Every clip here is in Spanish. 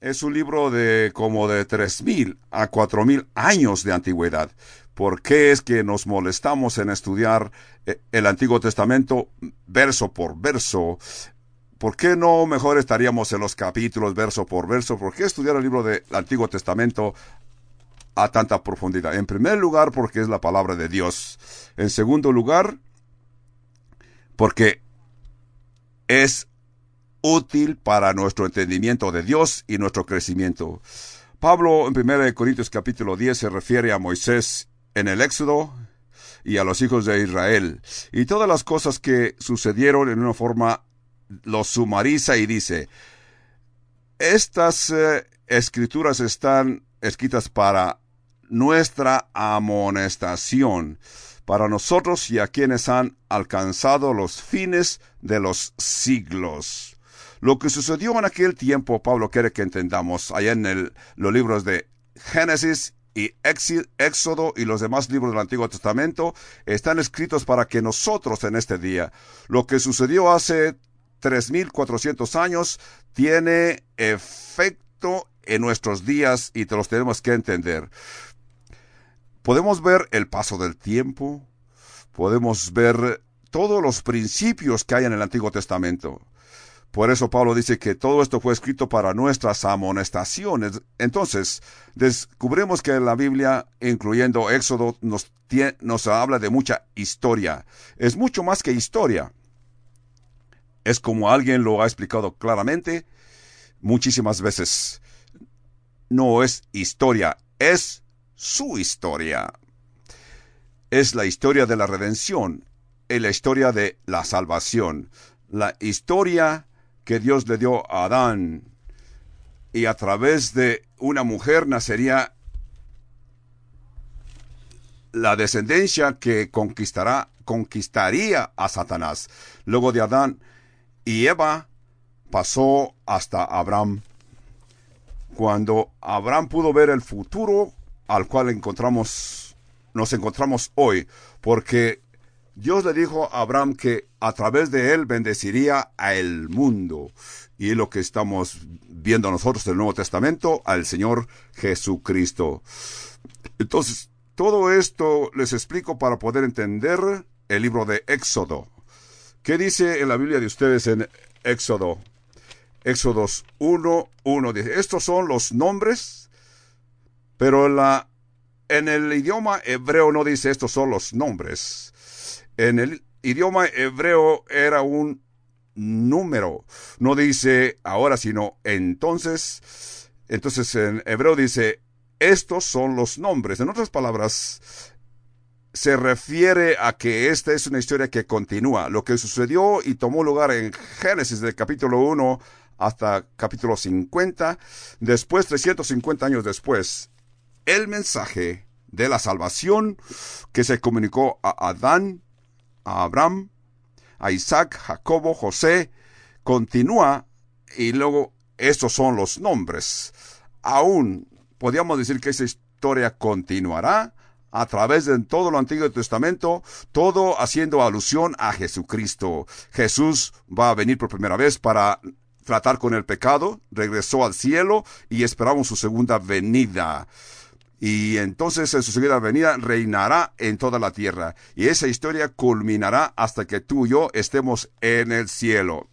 es un libro de como de 3.000 a 4.000 años de antigüedad. ¿Por qué es que nos molestamos en estudiar eh, el Antiguo Testamento verso por verso? ¿Por qué no mejor estaríamos en los capítulos verso por verso? ¿Por qué estudiar el libro del Antiguo Testamento a tanta profundidad? En primer lugar, porque es la palabra de Dios. En segundo lugar, porque es útil para nuestro entendimiento de Dios y nuestro crecimiento. Pablo en 1 Corintios capítulo 10 se refiere a Moisés en el Éxodo y a los hijos de Israel y todas las cosas que sucedieron en una forma los sumariza y dice, estas eh, escrituras están escritas para nuestra amonestación, para nosotros y a quienes han alcanzado los fines de los siglos. Lo que sucedió en aquel tiempo, Pablo quiere que entendamos, allá en los libros de Génesis y Éxodo y los demás libros del Antiguo Testamento están escritos para que nosotros en este día, lo que sucedió hace 3.400 años, tiene efecto en nuestros días y te los tenemos que entender. Podemos ver el paso del tiempo, podemos ver todos los principios que hay en el Antiguo Testamento. Por eso Pablo dice que todo esto fue escrito para nuestras amonestaciones. Entonces, descubrimos que la Biblia, incluyendo Éxodo, nos, habla de mucha historia. Es mucho más que historia. Es como alguien lo ha explicado claramente muchísimas veces. No es historia, es su historia. Es la historia de la redención, es la historia de la salvación, la historia que Dios le dio a Adán y a través de una mujer nacería la descendencia que conquistará, conquistaría a Satanás. Luego de Adán y Eva pasó hasta Abraham. Cuando Abraham pudo ver el futuro al cual encontramos, nos encontramos hoy, porque Dios le dijo a Abraham que a través de él bendeciría a el mundo. Y lo que estamos viendo nosotros del Nuevo Testamento, al Señor Jesucristo. Entonces, todo esto les explico para poder entender el libro de Éxodo. ¿Qué dice en la Biblia de ustedes en Éxodo? Éxodos 1, 1 dice, estos son los nombres, pero la, en el idioma hebreo no dice estos son los nombres en el idioma hebreo era un número. No dice ahora, sino entonces. Entonces en hebreo dice, estos son los nombres. En otras palabras, se refiere a que esta es una historia que continúa. Lo que sucedió y tomó lugar en Génesis del capítulo 1 hasta capítulo 50, después, 350 años después, el mensaje de la salvación que se comunicó a Adán a Abraham, a Isaac, Jacobo, José, continúa y luego estos son los nombres. Aún podríamos decir que esa historia continuará a través de todo el Antiguo Testamento, todo haciendo alusión a Jesucristo. Jesús va a venir por primera vez para tratar con el pecado, regresó al cielo y esperamos su segunda venida y entonces en su segunda venida reinará en toda la tierra. Y esa historia culminará hasta que tú y yo estemos en el cielo.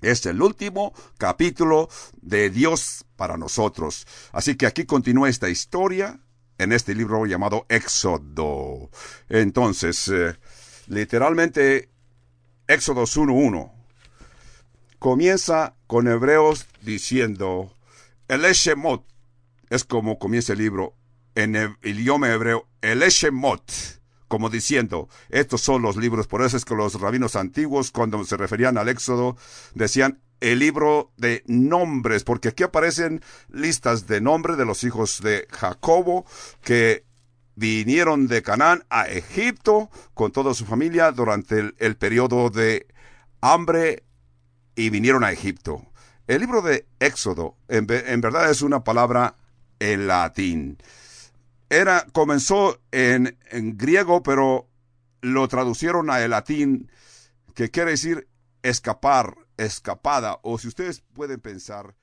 Es el último capítulo de Dios para nosotros. Así que aquí continúa esta historia en este libro llamado Éxodo. Entonces, eh, literalmente, Éxodo 1.1 comienza con Hebreos diciendo, el Eshemot es como comienza el libro en el idioma hebreo, el Eshemot, como diciendo, estos son los libros. Por eso es que los rabinos antiguos, cuando se referían al Éxodo, decían el libro de nombres, porque aquí aparecen listas de nombres de los hijos de Jacobo que vinieron de Canaán a Egipto con toda su familia durante el, periodo de hambre y vinieron a Egipto. El libro de Éxodo en verdad es una palabra en latín. Era, comenzó en, en griego, pero lo traducieron a el latín, que quiere decir escapar, escapada, o si ustedes pueden pensar,